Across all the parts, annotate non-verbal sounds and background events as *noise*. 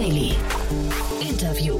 Daily. Interview.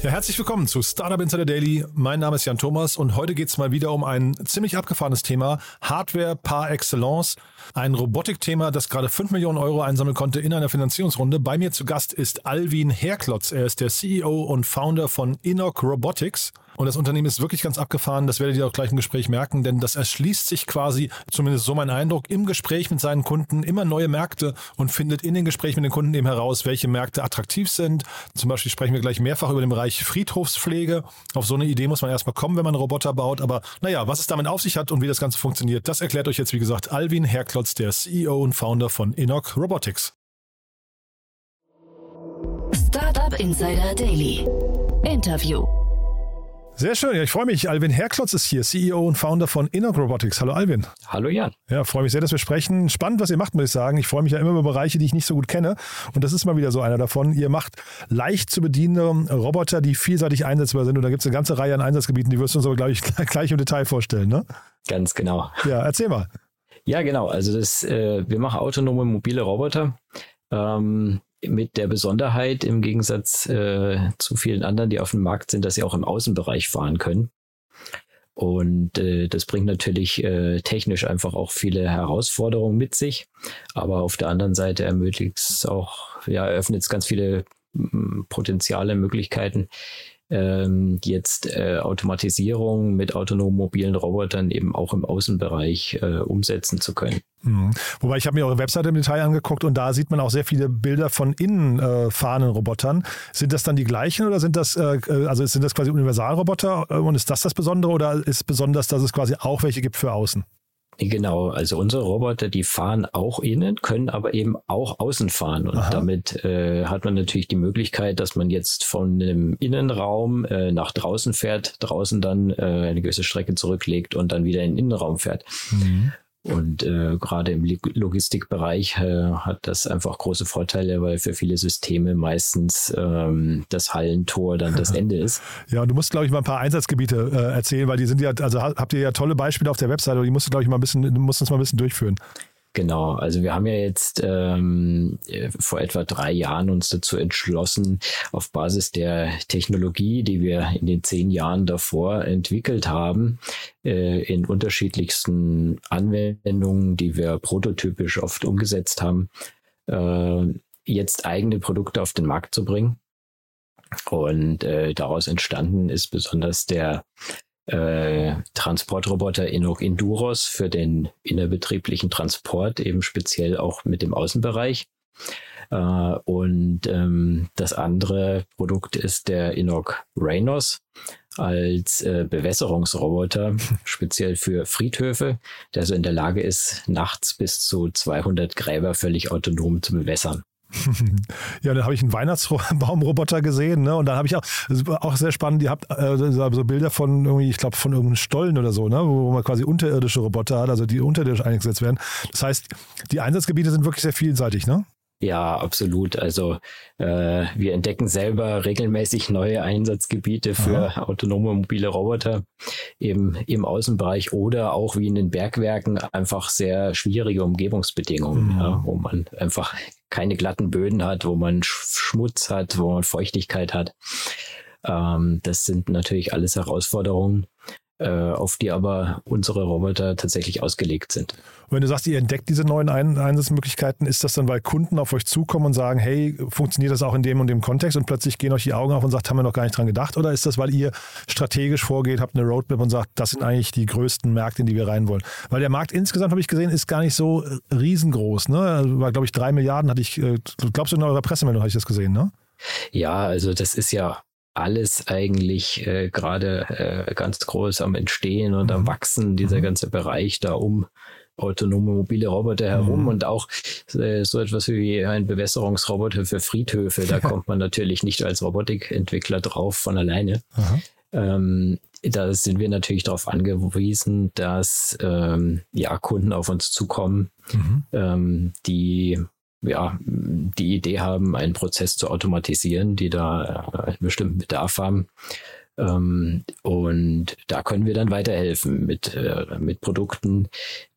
Ja, herzlich willkommen zu Startup Insider Daily. Mein Name ist Jan Thomas und heute geht es mal wieder um ein ziemlich abgefahrenes Thema. Hardware par excellence. Ein Robotikthema, das gerade 5 Millionen Euro einsammeln konnte in einer Finanzierungsrunde. Bei mir zu Gast ist Alvin Herklotz. Er ist der CEO und Founder von Enoch Robotics. Und das Unternehmen ist wirklich ganz abgefahren. Das werdet ihr auch gleich im Gespräch merken, denn das erschließt sich quasi, zumindest so mein Eindruck, im Gespräch mit seinen Kunden immer neue Märkte und findet in den Gesprächen mit den Kunden eben heraus, welche Märkte attraktiv sind. Zum Beispiel sprechen wir gleich mehrfach über den Bereich Friedhofspflege. Auf so eine Idee muss man erstmal kommen, wenn man einen Roboter baut. Aber naja, was es damit auf sich hat und wie das Ganze funktioniert, das erklärt euch jetzt, wie gesagt, Alvin Herklotz, der CEO und Founder von Enoch Robotics. Startup Insider Daily. Interview. Sehr schön. Ja, ich freue mich. Alvin Herklotz ist hier, CEO und Founder von Enoch Robotics. Hallo Alvin. Hallo Jan. Ja, freue mich sehr, dass wir sprechen. Spannend, was ihr macht, muss ich sagen. Ich freue mich ja immer über Bereiche, die ich nicht so gut kenne. Und das ist mal wieder so einer davon. Ihr macht leicht zu bedienende Roboter, die vielseitig einsetzbar sind. Und da gibt es eine ganze Reihe an Einsatzgebieten, die wirst du uns aber, glaube ich, *laughs* gleich im Detail vorstellen, ne? Ganz genau. Ja, erzähl mal. Ja, genau. Also das, äh, wir machen autonome mobile Roboter. Ähm, mit der Besonderheit im Gegensatz äh, zu vielen anderen, die auf dem Markt sind, dass sie auch im Außenbereich fahren können. Und äh, das bringt natürlich äh, technisch einfach auch viele Herausforderungen mit sich. Aber auf der anderen Seite ermöglicht es auch, ja, eröffnet es ganz viele Potenziale, Möglichkeiten, ähm, jetzt äh, Automatisierung mit autonomen mobilen Robotern eben auch im Außenbereich äh, umsetzen zu können. Mhm. Wobei ich habe mir eure Webseite im Detail angeguckt und da sieht man auch sehr viele Bilder von innen äh, fahrenden Robotern. Sind das dann die gleichen oder sind das äh, also sind das quasi Universalroboter äh, und ist das das Besondere oder ist besonders, dass es quasi auch welche gibt für außen? Genau, also unsere Roboter, die fahren auch innen, können aber eben auch außen fahren. Und Aha. damit äh, hat man natürlich die Möglichkeit, dass man jetzt von einem Innenraum äh, nach draußen fährt, draußen dann äh, eine gewisse Strecke zurücklegt und dann wieder in den Innenraum fährt. Mhm. Und äh, gerade im Logistikbereich äh, hat das einfach große Vorteile, weil für viele Systeme meistens ähm, das Hallentor dann das Ende ist. Ja, und du musst, glaube ich, mal ein paar Einsatzgebiete äh, erzählen, weil die sind ja, also habt ihr ja tolle Beispiele auf der Webseite, aber die musst du, glaube ich, mal ein bisschen, du musst uns mal ein bisschen durchführen. Genau, also wir haben ja jetzt ähm, vor etwa drei Jahren uns dazu entschlossen, auf Basis der Technologie, die wir in den zehn Jahren davor entwickelt haben, äh, in unterschiedlichsten Anwendungen, die wir prototypisch oft umgesetzt haben, äh, jetzt eigene Produkte auf den Markt zu bringen. Und äh, daraus entstanden ist besonders der äh, Transportroboter Enoch Enduros für den innerbetrieblichen Transport, eben speziell auch mit dem Außenbereich. Äh, und ähm, das andere Produkt ist der Enoch Rhinos als äh, Bewässerungsroboter, *laughs* speziell für Friedhöfe, der so in der Lage ist, nachts bis zu 200 Gräber völlig autonom zu bewässern. *laughs* ja, dann habe ich einen Weihnachtsbaumroboter gesehen, ne? Und dann habe ich auch, auch sehr spannend, ihr habt äh, so Bilder von irgendwie, ich glaube, von irgendeinem Stollen oder so, ne? Wo, wo man quasi unterirdische Roboter hat, also die unterirdisch eingesetzt werden. Das heißt, die Einsatzgebiete sind wirklich sehr vielseitig, ne? Ja, absolut. Also äh, wir entdecken selber regelmäßig neue Einsatzgebiete für Aha. autonome mobile Roboter eben im Außenbereich oder auch wie in den Bergwerken einfach sehr schwierige Umgebungsbedingungen, mhm. ja, wo man einfach keine glatten Böden hat, wo man Schmutz hat, wo man Feuchtigkeit hat. Ähm, das sind natürlich alles Herausforderungen, auf die aber unsere Roboter tatsächlich ausgelegt sind. Und wenn du sagst, ihr entdeckt diese neuen Ein Einsatzmöglichkeiten, ist das dann, weil Kunden auf euch zukommen und sagen, hey, funktioniert das auch in dem und dem Kontext und plötzlich gehen euch die Augen auf und sagt, haben wir noch gar nicht dran gedacht? Oder ist das, weil ihr strategisch vorgeht, habt eine Roadmap und sagt, das sind eigentlich die größten Märkte, in die wir rein wollen? Weil der Markt insgesamt, habe ich gesehen, ist gar nicht so riesengroß. Ne? Also war, glaube ich, drei Milliarden hatte ich, äh, glaubst du in eurer Pressemeldung, habe ich das gesehen, ne? Ja, also das ist ja alles eigentlich äh, gerade äh, ganz groß am Entstehen und mhm. am Wachsen, dieser mhm. ganze Bereich da um autonome mobile Roboter herum mhm. und auch äh, so etwas wie ein Bewässerungsroboter für Friedhöfe. Da kommt man natürlich nicht als Robotikentwickler drauf von alleine. Ähm, da sind wir natürlich darauf angewiesen, dass ähm, ja, Kunden auf uns zukommen, mhm. ähm, die ja, die Idee haben, einen Prozess zu automatisieren, die da äh, einen bestimmten Bedarf haben. Ähm, und da können wir dann weiterhelfen mit, äh, mit Produkten,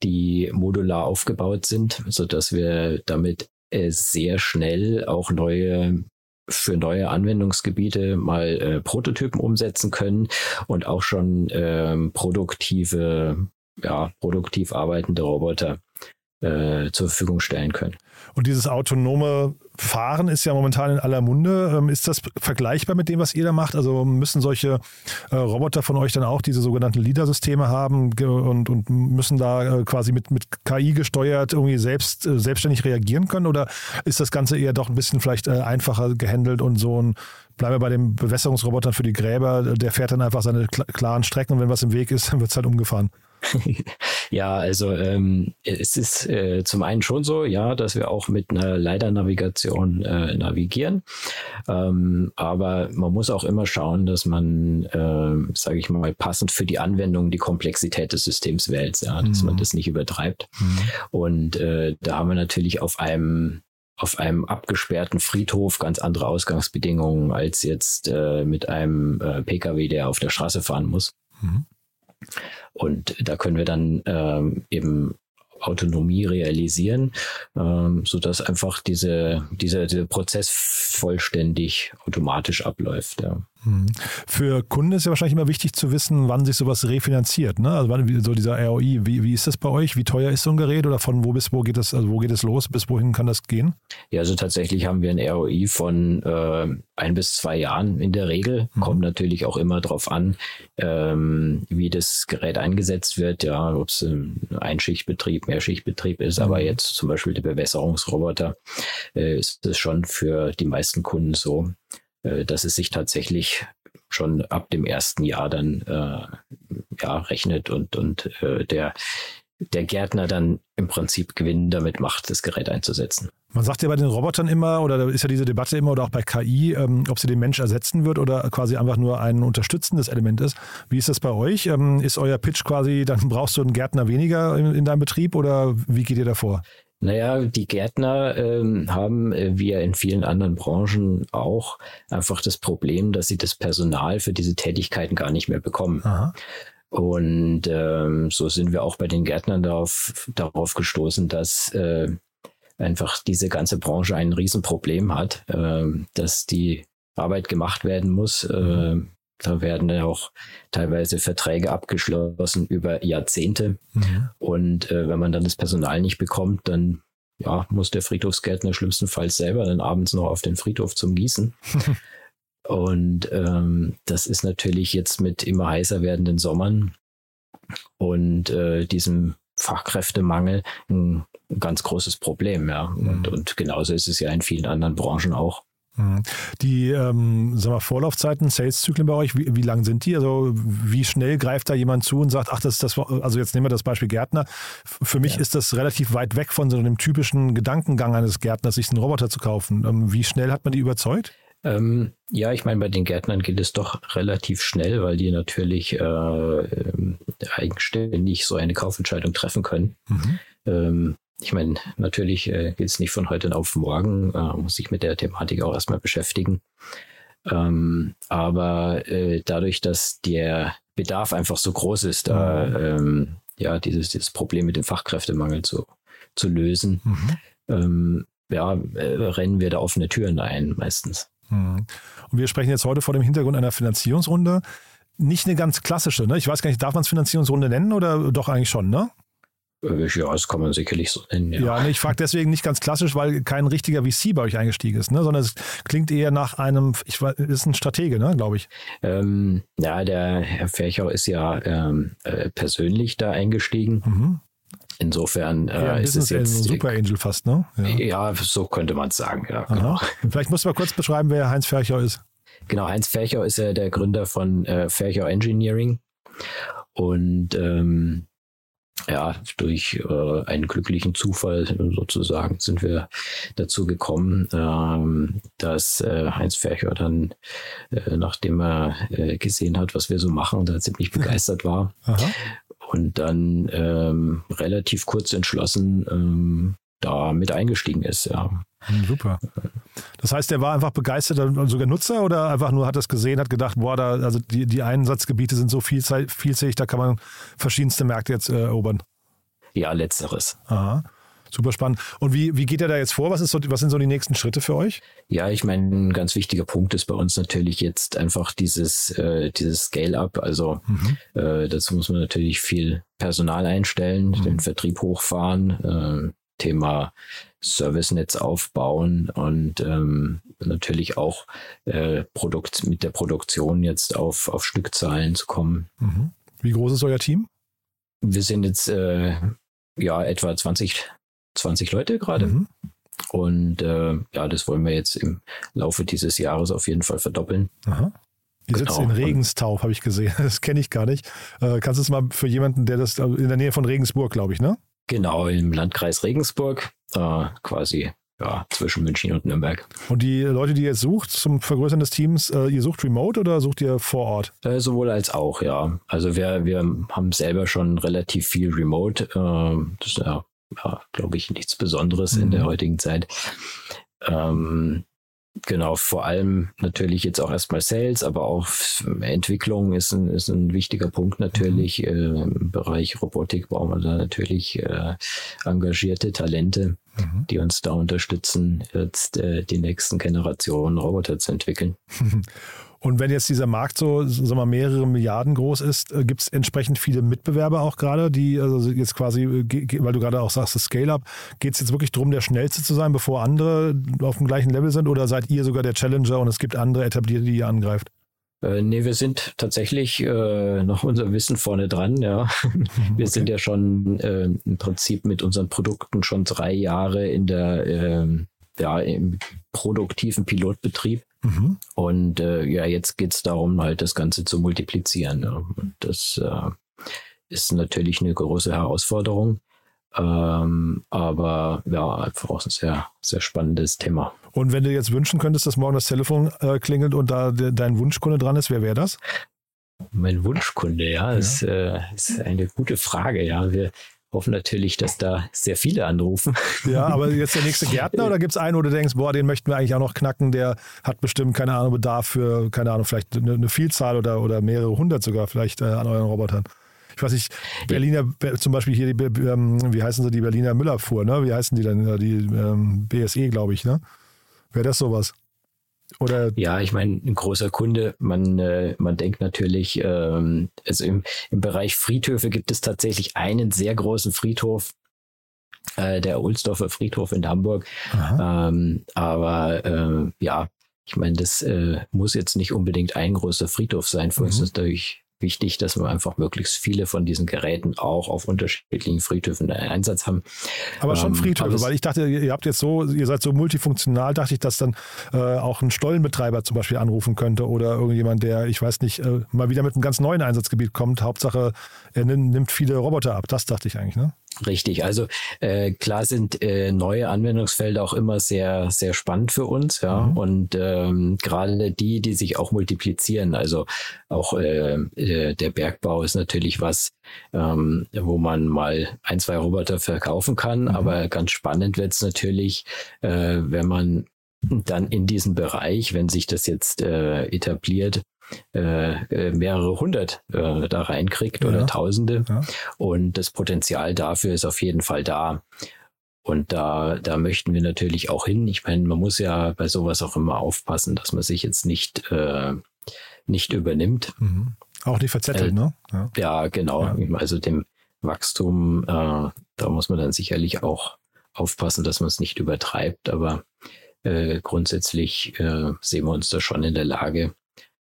die modular aufgebaut sind, so dass wir damit äh, sehr schnell auch neue für neue Anwendungsgebiete mal äh, Prototypen umsetzen können und auch schon ähm, produktive, ja, produktiv arbeitende Roboter äh, zur Verfügung stellen können. Und dieses autonome Fahren ist ja momentan in aller Munde. Ähm, ist das vergleichbar mit dem, was ihr da macht? Also müssen solche äh, Roboter von euch dann auch diese sogenannten LIDAR-Systeme haben und, und müssen da äh, quasi mit, mit KI gesteuert irgendwie selbst selbstständig reagieren können? Oder ist das Ganze eher doch ein bisschen vielleicht einfacher gehandelt und so ein Bleiben wir bei den Bewässerungsrobotern für die Gräber, der fährt dann einfach seine klaren Strecken und wenn was im Weg ist, *laughs* dann wird es halt umgefahren. *laughs* ja, also ähm, es ist äh, zum einen schon so, ja, dass wir auch mit einer Leiternavigation äh, navigieren. Ähm, aber man muss auch immer schauen, dass man, äh, sage ich mal, passend für die Anwendung die Komplexität des Systems wählt, ja, dass mhm. man das nicht übertreibt. Mhm. Und äh, da haben wir natürlich auf einem auf einem abgesperrten Friedhof ganz andere Ausgangsbedingungen als jetzt äh, mit einem äh, Pkw, der auf der Straße fahren muss. Mhm. Und da können wir dann ähm, eben Autonomie realisieren, ähm, so dass einfach diese, dieser, dieser Prozess vollständig automatisch abläuft. Ja. Mhm. Für Kunden ist ja wahrscheinlich immer wichtig zu wissen, wann sich sowas refinanziert. Ne? Also wann, so dieser ROI, wie, wie ist das bei euch? Wie teuer ist so ein Gerät oder von wo bis wo geht das, also wo geht es los, bis wohin kann das gehen? Ja, also tatsächlich haben wir ein ROI von äh, ein bis zwei Jahren in der Regel. Mhm. Kommt natürlich auch immer darauf an, ähm, wie das Gerät eingesetzt wird, ja, ob es ein Einschichtbetrieb, Mehrschichtbetrieb ist, mhm. aber jetzt zum Beispiel der Bewässerungsroboter äh, ist es schon für die meisten Kunden so, dass es sich tatsächlich schon ab dem ersten Jahr dann äh, ja, rechnet und, und äh, der, der Gärtner dann im Prinzip Gewinn damit macht, das Gerät einzusetzen. Man sagt ja bei den Robotern immer, oder da ist ja diese Debatte immer, oder auch bei KI, ähm, ob sie den Mensch ersetzen wird oder quasi einfach nur ein unterstützendes Element ist. Wie ist das bei euch? Ähm, ist euer Pitch quasi, dann brauchst du einen Gärtner weniger in, in deinem Betrieb oder wie geht ihr davor? Naja, die Gärtner ähm, haben, äh, wie ja in vielen anderen Branchen auch, einfach das Problem, dass sie das Personal für diese Tätigkeiten gar nicht mehr bekommen. Aha. Und ähm, so sind wir auch bei den Gärtnern darauf, darauf gestoßen, dass äh, einfach diese ganze Branche ein Riesenproblem hat, äh, dass die Arbeit gemacht werden muss, äh, da werden ja auch teilweise Verträge abgeschlossen über Jahrzehnte. Mhm. Und äh, wenn man dann das Personal nicht bekommt, dann ja, muss der Friedhofsgärtner schlimmstenfalls selber dann abends noch auf den Friedhof zum Gießen. *laughs* und ähm, das ist natürlich jetzt mit immer heißer werdenden Sommern und äh, diesem Fachkräftemangel ein, ein ganz großes Problem, ja. Mhm. Und, und genauso ist es ja in vielen anderen Branchen auch. Mhm. Die ähm, sag mal, Vorlaufzeiten, Sales-Zyklen bei euch, wie, wie lang sind die? Also wie schnell greift da jemand zu und sagt, ach, das ist das, also jetzt nehmen wir das Beispiel Gärtner. Für mich ja. ist das relativ weit weg von so einem typischen Gedankengang eines Gärtners, sich einen Roboter zu kaufen. Ähm, wie schnell hat man die überzeugt? Ähm, ja, ich meine, bei den Gärtnern geht es doch relativ schnell, weil die natürlich äh, ähm, eigenständig so eine Kaufentscheidung treffen können. Mhm. Ähm, ich meine, natürlich äh, geht es nicht von heute auf morgen, äh, muss sich mit der Thematik auch erstmal beschäftigen. Ähm, aber äh, dadurch, dass der Bedarf einfach so groß ist, da mhm. ähm, ja dieses, dieses Problem mit dem Fachkräftemangel zu, zu lösen, mhm. ähm, ja, äh, rennen wir da offene Türen ein meistens. Mhm. Und wir sprechen jetzt heute vor dem Hintergrund einer Finanzierungsrunde. Nicht eine ganz klassische, ne? Ich weiß gar nicht, darf man es Finanzierungsrunde nennen oder doch eigentlich schon, ne? Äh, ja, das kann man sicherlich so nennen. Ja, ja nee, ich frage deswegen nicht ganz klassisch, weil kein richtiger VC bei euch eingestiegen ist, ne? sondern es klingt eher nach einem, ich weiß, ist ein Stratege, ne, glaube ich. Ähm, ja, der Herr Ferchau ist ja ähm, äh, persönlich da eingestiegen. Mhm. Insofern äh, ja, ist es jetzt ein Super Angel fast, ne? Ja, ja so könnte man es sagen. Ja, genau. Vielleicht musst du mal kurz beschreiben, wer Heinz Ferchau ist. Genau, Heinz Ferchau ist ja der Gründer von äh, Ferchau Engineering und ähm, ja, durch äh, einen glücklichen Zufall sozusagen sind wir dazu gekommen, ähm, dass äh, Heinz Fercher dann, äh, nachdem er äh, gesehen hat, was wir so machen, da ziemlich *laughs* begeistert war Aha. und dann ähm, relativ kurz entschlossen ähm, da mit eingestiegen ist, ja. Super. Das heißt, der war einfach begeistert, sogar Nutzer oder einfach nur hat das gesehen, hat gedacht, boah, da, also die, die Einsatzgebiete sind so vielzählig, da kann man verschiedenste Märkte jetzt äh, erobern. Ja, letzteres. Aha. Super spannend. Und wie, wie geht er da jetzt vor? Was, ist so, was sind so die nächsten Schritte für euch? Ja, ich meine, ein ganz wichtiger Punkt ist bei uns natürlich jetzt einfach dieses, äh, dieses Scale-up. Also mhm. äh, dazu muss man natürlich viel Personal einstellen, mhm. den Vertrieb hochfahren, äh, Thema Servicenetz aufbauen und ähm, natürlich auch äh, Produkt, mit der Produktion jetzt auf, auf Stückzahlen zu kommen. Mhm. Wie groß ist euer Team? Wir sind jetzt äh, ja etwa 20, 20 Leute gerade. Mhm. Und äh, ja, das wollen wir jetzt im Laufe dieses Jahres auf jeden Fall verdoppeln. Aha. Ihr sitzt genau. in Regensthau, habe ich gesehen. *laughs* Das kenne ich gar nicht. Äh, kannst du es mal für jemanden, der das in der Nähe von Regensburg, glaube ich, ne? Genau, im Landkreis Regensburg, äh, quasi ja, zwischen München und Nürnberg. Und die Leute, die ihr jetzt sucht zum Vergrößern des Teams, äh, ihr sucht remote oder sucht ihr vor Ort? Äh, sowohl als auch, ja. Also wir, wir haben selber schon relativ viel remote. Äh, das ist ja, ja glaube ich, nichts Besonderes mhm. in der mhm. heutigen Zeit. Ähm, Genau, vor allem natürlich jetzt auch erstmal Sales, aber auch Entwicklung ist ein, ist ein wichtiger Punkt natürlich. Mhm. Äh, Im Bereich Robotik brauchen wir da natürlich äh, engagierte Talente, mhm. die uns da unterstützen, jetzt äh, die nächsten Generationen Roboter zu entwickeln. *laughs* Und wenn jetzt dieser Markt so, sagen wir mal, mehrere Milliarden groß ist, äh, gibt es entsprechend viele Mitbewerber auch gerade, die also jetzt quasi, äh, weil du gerade auch sagst, das Scale-Up, geht es jetzt wirklich darum, der Schnellste zu sein, bevor andere auf dem gleichen Level sind oder seid ihr sogar der Challenger und es gibt andere etablierte, die ihr angreift? Äh, nee, wir sind tatsächlich äh, noch unser Wissen vorne dran, ja. *laughs* Wir okay. sind ja schon äh, im Prinzip mit unseren Produkten schon drei Jahre in der äh, ja, im produktiven Pilotbetrieb. Mhm. Und äh, ja, jetzt geht es darum, halt das Ganze zu multiplizieren. Ja. Und das äh, ist natürlich eine große Herausforderung. Ähm, aber ja, einfach auch ein sehr, sehr spannendes Thema. Und wenn du jetzt wünschen könntest, dass morgen das Telefon äh, klingelt und da de dein Wunschkunde dran ist, wer wäre das? Mein Wunschkunde, ja, ja. Ist, äh, ist eine gute Frage. Ja, wir hoffen natürlich, dass da sehr viele anrufen. Ja, *laughs* aber jetzt der nächste Gärtner oder gibt es einen, wo du denkst, boah, den möchten wir eigentlich auch noch knacken, der hat bestimmt, keine Ahnung, Bedarf für, keine Ahnung, vielleicht eine, eine Vielzahl oder, oder mehrere hundert sogar vielleicht äh, an euren Robotern. Ich weiß nicht, Berliner, zum Beispiel hier, die, ähm, wie heißen sie, die Berliner Müllerfuhr, ne? Wie heißen die denn? Die ähm, BSE, glaube ich, ne? Wäre das sowas? Oder ja, ich meine, ein großer Kunde, man, äh, man denkt natürlich, ähm, also im, im Bereich Friedhöfe gibt es tatsächlich einen sehr großen Friedhof, äh, der Ohlsdorfer Friedhof in Hamburg. Ähm, aber äh, ja, ich meine, das äh, muss jetzt nicht unbedingt ein großer Friedhof sein. Für mhm. uns ist natürlich wichtig, dass wir einfach möglichst viele von diesen Geräten auch auf unterschiedlichen Friedhöfen in Einsatz haben. Aber schon ähm, Friedhöfe, ähm, weil ich dachte, ihr habt jetzt so, ihr seid so multifunktional, dachte ich, dass dann äh, auch ein Stollenbetreiber zum Beispiel anrufen könnte oder irgendjemand, der, ich weiß nicht, äh, mal wieder mit einem ganz neuen Einsatzgebiet kommt. Hauptsache, er nimmt viele Roboter ab. Das dachte ich eigentlich, ne? Richtig, also äh, klar sind äh, neue Anwendungsfelder auch immer sehr, sehr spannend für uns, ja. Mhm. Und ähm, gerade die, die sich auch multiplizieren, also auch äh, äh, der Bergbau ist natürlich was, ähm, wo man mal ein, zwei Roboter verkaufen kann, mhm. aber ganz spannend wird es natürlich, äh, wenn man dann in diesem Bereich, wenn sich das jetzt äh, etabliert, äh, äh, mehrere hundert äh, da reinkriegt ja. oder Tausende. Ja. Und das Potenzial dafür ist auf jeden Fall da. Und da, da möchten wir natürlich auch hin. Ich meine, man muss ja bei sowas auch immer aufpassen, dass man sich jetzt nicht, äh, nicht übernimmt. Mhm. Auch nicht verzettelt, äh, ne? Ja, ja genau. Ja. Also dem Wachstum, äh, da muss man dann sicherlich auch aufpassen, dass man es nicht übertreibt. Aber äh, grundsätzlich sehen wir uns da schon in der Lage,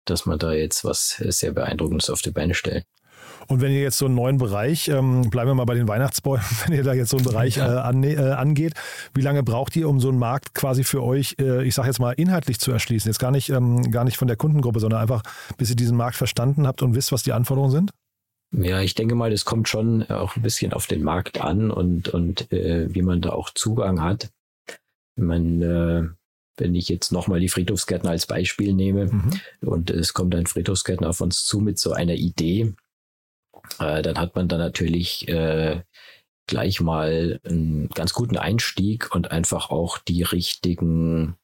dass man da jetzt was sehr Beeindruckendes auf die Beine stellt. Und wenn ihr jetzt so einen neuen Bereich, ähm, bleiben wir mal bei den Weihnachtsbäumen, *laughs* wenn ihr da jetzt so einen Bereich äh, an, äh, angeht, wie lange braucht ihr, um so einen Markt quasi für euch, äh, ich sage jetzt mal, inhaltlich zu erschließen? Jetzt gar nicht, ähm, gar nicht von der Kundengruppe, sondern einfach, bis ihr diesen Markt verstanden habt und wisst, was die Anforderungen sind? Ja, ich denke mal, das kommt schon auch ein bisschen auf den Markt an und, und äh, wie man da auch Zugang hat. Man, äh, wenn ich jetzt nochmal die Friedhofsgärtner als Beispiel nehme mhm. und es kommt ein Friedhofsgärtner auf uns zu mit so einer Idee, äh, dann hat man da natürlich äh, gleich mal einen ganz guten Einstieg und einfach auch die richtigen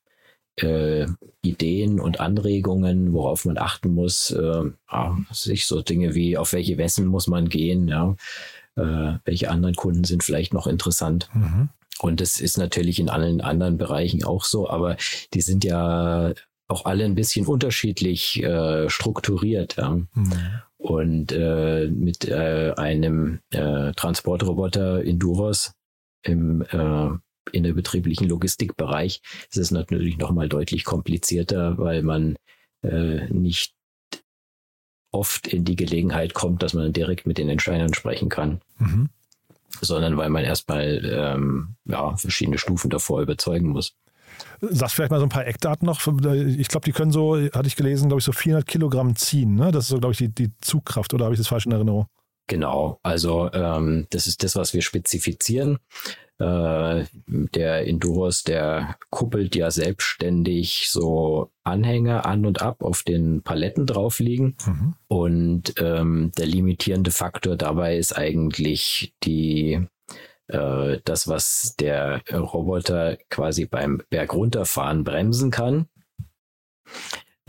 äh, Ideen und Anregungen, worauf man achten muss. Äh, ja, sich so Dinge wie, auf welche Wessen muss man gehen, ja. Äh, welche anderen Kunden sind vielleicht noch interessant. Mhm. Und das ist natürlich in allen anderen Bereichen auch so, aber die sind ja auch alle ein bisschen unterschiedlich äh, strukturiert. Ja. Mhm. Und äh, mit äh, einem äh, Transportroboter Enduros im, äh, in der betrieblichen Logistikbereich ist es natürlich nochmal deutlich komplizierter, weil man äh, nicht oft in die Gelegenheit kommt, dass man direkt mit den Entscheidern sprechen kann. Mhm. Sondern weil man erstmal ähm, ja, verschiedene Stufen davor überzeugen muss. Sagst vielleicht mal so ein paar Eckdaten noch. Ich glaube, die können so, hatte ich gelesen, glaube ich, so 400 Kilogramm ziehen. Ne? Das ist so, glaube ich, die, die Zugkraft. Oder habe ich das falsch in Erinnerung? Genau. Also ähm, das ist das, was wir spezifizieren. Äh, der Enduros, der kuppelt ja selbstständig so Anhänger an und ab auf den Paletten drauf liegen. Mhm. Und ähm, der limitierende Faktor dabei ist eigentlich die äh, das, was der Roboter quasi beim Bergunterfahren bremsen kann.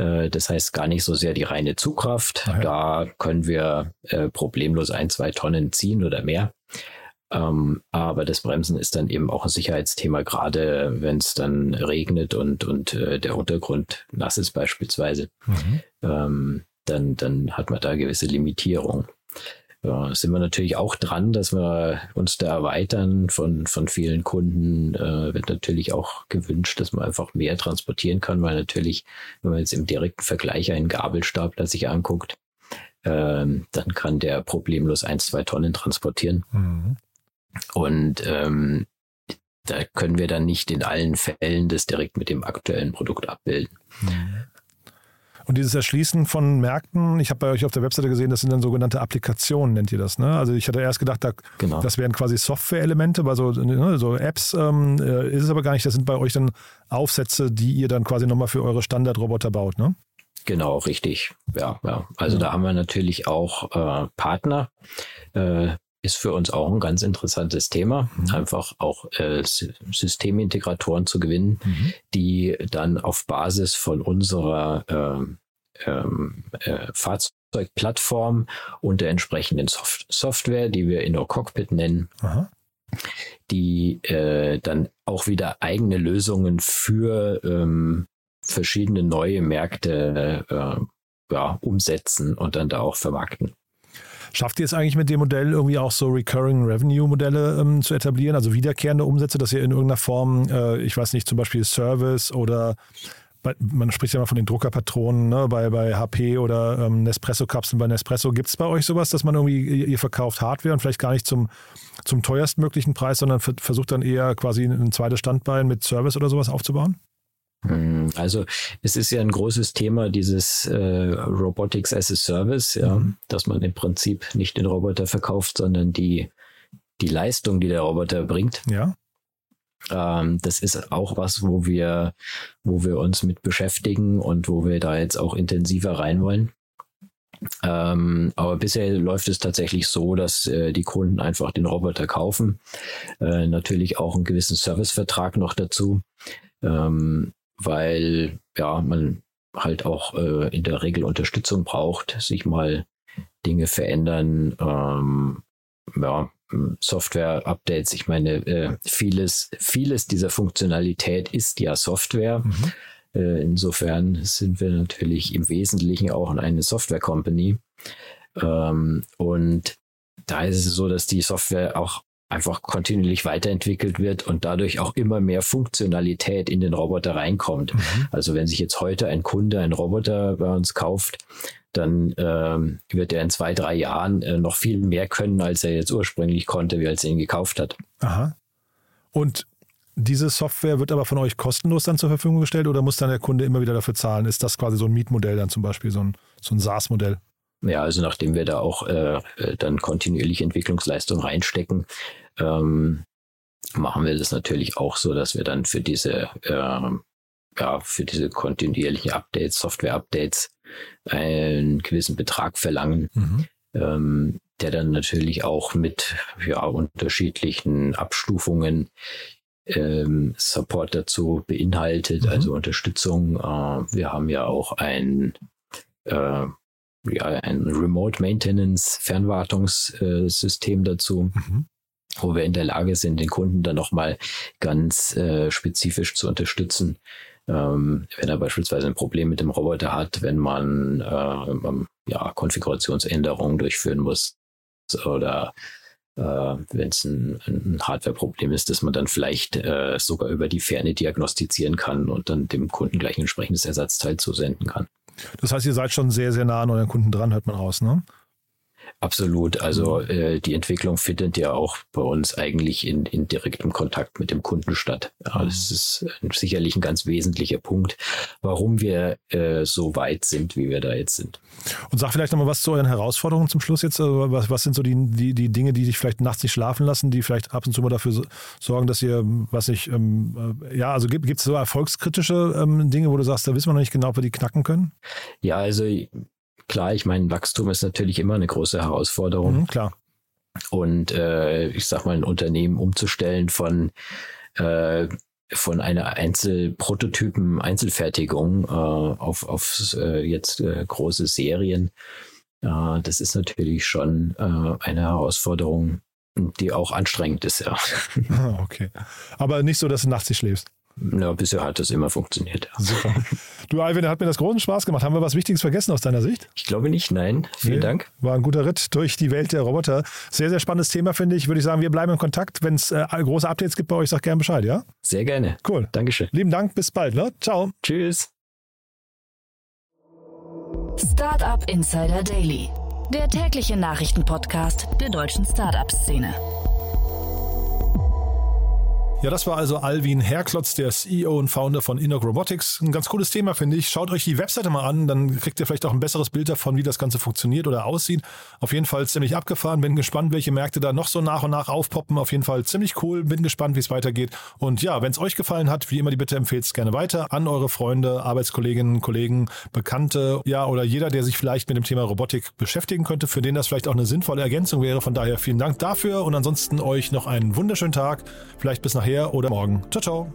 Äh, das heißt gar nicht so sehr die reine Zugkraft. Okay. Da können wir äh, problemlos ein, zwei Tonnen ziehen oder mehr. Ähm, aber das Bremsen ist dann eben auch ein Sicherheitsthema, gerade wenn es dann regnet und, und äh, der Untergrund nass ist beispielsweise. Mhm. Ähm, dann, dann hat man da gewisse Limitierung. Ja, sind wir natürlich auch dran, dass wir uns da erweitern von, von vielen Kunden. Äh, wird natürlich auch gewünscht, dass man einfach mehr transportieren kann, weil natürlich, wenn man jetzt im direkten Vergleich einen Gabelstapler sich anguckt, ähm, dann kann der problemlos ein, zwei Tonnen transportieren. Mhm. Und ähm, da können wir dann nicht in allen Fällen das direkt mit dem aktuellen Produkt abbilden. Mhm. Und dieses Erschließen von Märkten, ich habe bei euch auf der Webseite gesehen, das sind dann sogenannte Applikationen, nennt ihr das. Ne? Also ich hatte erst gedacht, da, genau. das wären quasi Software-Elemente, bei so, ne, so Apps ähm, äh, ist es aber gar nicht. Das sind bei euch dann Aufsätze, die ihr dann quasi nochmal für eure Standardroboter baut, ne? Genau, richtig. Ja, ja. Also ja. da haben wir natürlich auch äh, Partner. Äh, ist für uns auch ein ganz interessantes Thema, mhm. einfach auch äh, Systemintegratoren zu gewinnen, mhm. die dann auf Basis von unserer ähm, äh, Fahrzeugplattform und der entsprechenden Soft Software, die wir in Cockpit nennen, Aha. die äh, dann auch wieder eigene Lösungen für ähm, verschiedene neue Märkte äh, ja, umsetzen und dann da auch vermarkten. Schafft ihr es eigentlich mit dem Modell irgendwie auch so Recurring Revenue Modelle ähm, zu etablieren, also wiederkehrende Umsätze, dass ihr in irgendeiner Form, äh, ich weiß nicht, zum Beispiel Service oder bei, man spricht ja mal von den Druckerpatronen ne, bei, bei HP oder ähm, Nespresso-Kapseln bei Nespresso. Gibt es bei euch sowas, dass man irgendwie, ihr verkauft Hardware und vielleicht gar nicht zum, zum teuerstmöglichen Preis, sondern versucht dann eher quasi ein zweites Standbein mit Service oder sowas aufzubauen? Hm, also es ist ja ein großes Thema, dieses äh, Robotics as a Service, ja, mhm. dass man im Prinzip nicht den Roboter verkauft, sondern die, die Leistung, die der Roboter bringt. Ja. Ähm, das ist auch was, wo wir, wo wir uns mit beschäftigen und wo wir da jetzt auch intensiver rein wollen. Ähm, aber bisher läuft es tatsächlich so, dass äh, die Kunden einfach den Roboter kaufen. Äh, natürlich auch einen gewissen Servicevertrag noch dazu. Ähm, weil ja man halt auch äh, in der Regel Unterstützung braucht, sich mal Dinge verändern, ähm, ja, Software-Updates. Ich meine, äh, vieles, vieles dieser Funktionalität ist ja Software. Mhm. Äh, insofern sind wir natürlich im Wesentlichen auch eine Software-Company. Ähm, und da ist es so, dass die Software auch einfach kontinuierlich weiterentwickelt wird und dadurch auch immer mehr Funktionalität in den Roboter reinkommt. Mhm. Also wenn sich jetzt heute ein Kunde einen Roboter bei uns kauft, dann ähm, wird er in zwei, drei Jahren äh, noch viel mehr können, als er jetzt ursprünglich konnte, wie als er ihn gekauft hat. Aha. Und diese Software wird aber von euch kostenlos dann zur Verfügung gestellt oder muss dann der Kunde immer wieder dafür zahlen? Ist das quasi so ein Mietmodell dann zum Beispiel, so ein, so ein SaaS-Modell? Ja, also nachdem wir da auch äh, äh dann kontinuierlich Entwicklungsleistung reinstecken, ähm, machen wir das natürlich auch so, dass wir dann für diese, äh, ja, für diese kontinuierlichen Updates, Software-Updates einen gewissen Betrag verlangen, mhm. ähm, der dann natürlich auch mit ja, unterschiedlichen Abstufungen ähm, Support dazu beinhaltet, mhm. also Unterstützung. Äh, wir haben ja auch ein äh, ja, ein Remote Maintenance Fernwartungssystem dazu. Mhm wo wir in der Lage sind, den Kunden dann nochmal ganz äh, spezifisch zu unterstützen. Ähm, wenn er beispielsweise ein Problem mit dem Roboter hat, wenn man äh, ähm, ja, Konfigurationsänderungen durchführen muss oder äh, wenn es ein, ein Hardware-Problem ist, dass man dann vielleicht äh, sogar über die Ferne diagnostizieren kann und dann dem Kunden gleich ein entsprechendes Ersatzteil zusenden kann. Das heißt, ihr seid schon sehr, sehr nah an euren Kunden dran, hört man raus, ne? Absolut. Also mhm. äh, die Entwicklung findet ja auch bei uns eigentlich in, in direktem Kontakt mit dem Kunden statt. Ja, mhm. das ist sicherlich ein ganz wesentlicher Punkt, warum wir äh, so weit sind, wie wir da jetzt sind. Und sag vielleicht nochmal was zu euren Herausforderungen zum Schluss jetzt. Also was, was sind so die, die, die Dinge, die dich vielleicht nachts nicht schlafen lassen, die vielleicht ab und zu mal dafür sorgen, dass ihr, was nicht, ähm, äh, ja, also gibt es so erfolgskritische ähm, Dinge, wo du sagst, da wissen wir noch nicht genau, ob wir die knacken können? Ja, also klar, ich meine, Wachstum ist natürlich immer eine große Herausforderung. Mhm, klar. Und äh, ich sag mal, ein Unternehmen umzustellen von äh, von einer Einzelprototypen, Einzelfertigung äh, auf, auf äh, jetzt äh, große Serien. Äh, das ist natürlich schon äh, eine Herausforderung, die auch anstrengend ist, ja. *laughs* Ah, okay. Aber nicht so, dass du nachts nicht schläfst. Ja, bisher hat das immer funktioniert. Super. Du, Alvin, hat mir das großen Spaß gemacht. Haben wir was Wichtiges vergessen aus deiner Sicht? Ich glaube nicht, nein. Vielen nee, Dank. War ein guter Ritt durch die Welt der Roboter. Sehr, sehr spannendes Thema, finde ich. Würde ich sagen, wir bleiben in Kontakt. Wenn es äh, große Updates gibt bei euch, sag gerne Bescheid, ja? Sehr gerne. Cool. Dankeschön. Lieben Dank, bis bald. Ne? Ciao. Tschüss. Startup Insider Daily, der tägliche Nachrichtenpodcast der deutschen Startup-Szene. Ja, das war also Alvin Herklotz, der CEO und Founder von Innoc Robotics. Ein ganz cooles Thema, finde ich. Schaut euch die Webseite mal an, dann kriegt ihr vielleicht auch ein besseres Bild davon, wie das Ganze funktioniert oder aussieht. Auf jeden Fall ziemlich abgefahren. Bin gespannt, welche Märkte da noch so nach und nach aufpoppen. Auf jeden Fall ziemlich cool. Bin gespannt, wie es weitergeht. Und ja, wenn es euch gefallen hat, wie immer die Bitte empfehlt es gerne weiter an eure Freunde, Arbeitskolleginnen, Kollegen, Bekannte, ja, oder jeder, der sich vielleicht mit dem Thema Robotik beschäftigen könnte, für den das vielleicht auch eine sinnvolle Ergänzung wäre. Von daher vielen Dank dafür und ansonsten euch noch einen wunderschönen Tag. Vielleicht bis nachher nachher oder morgen. Ciao, ciao.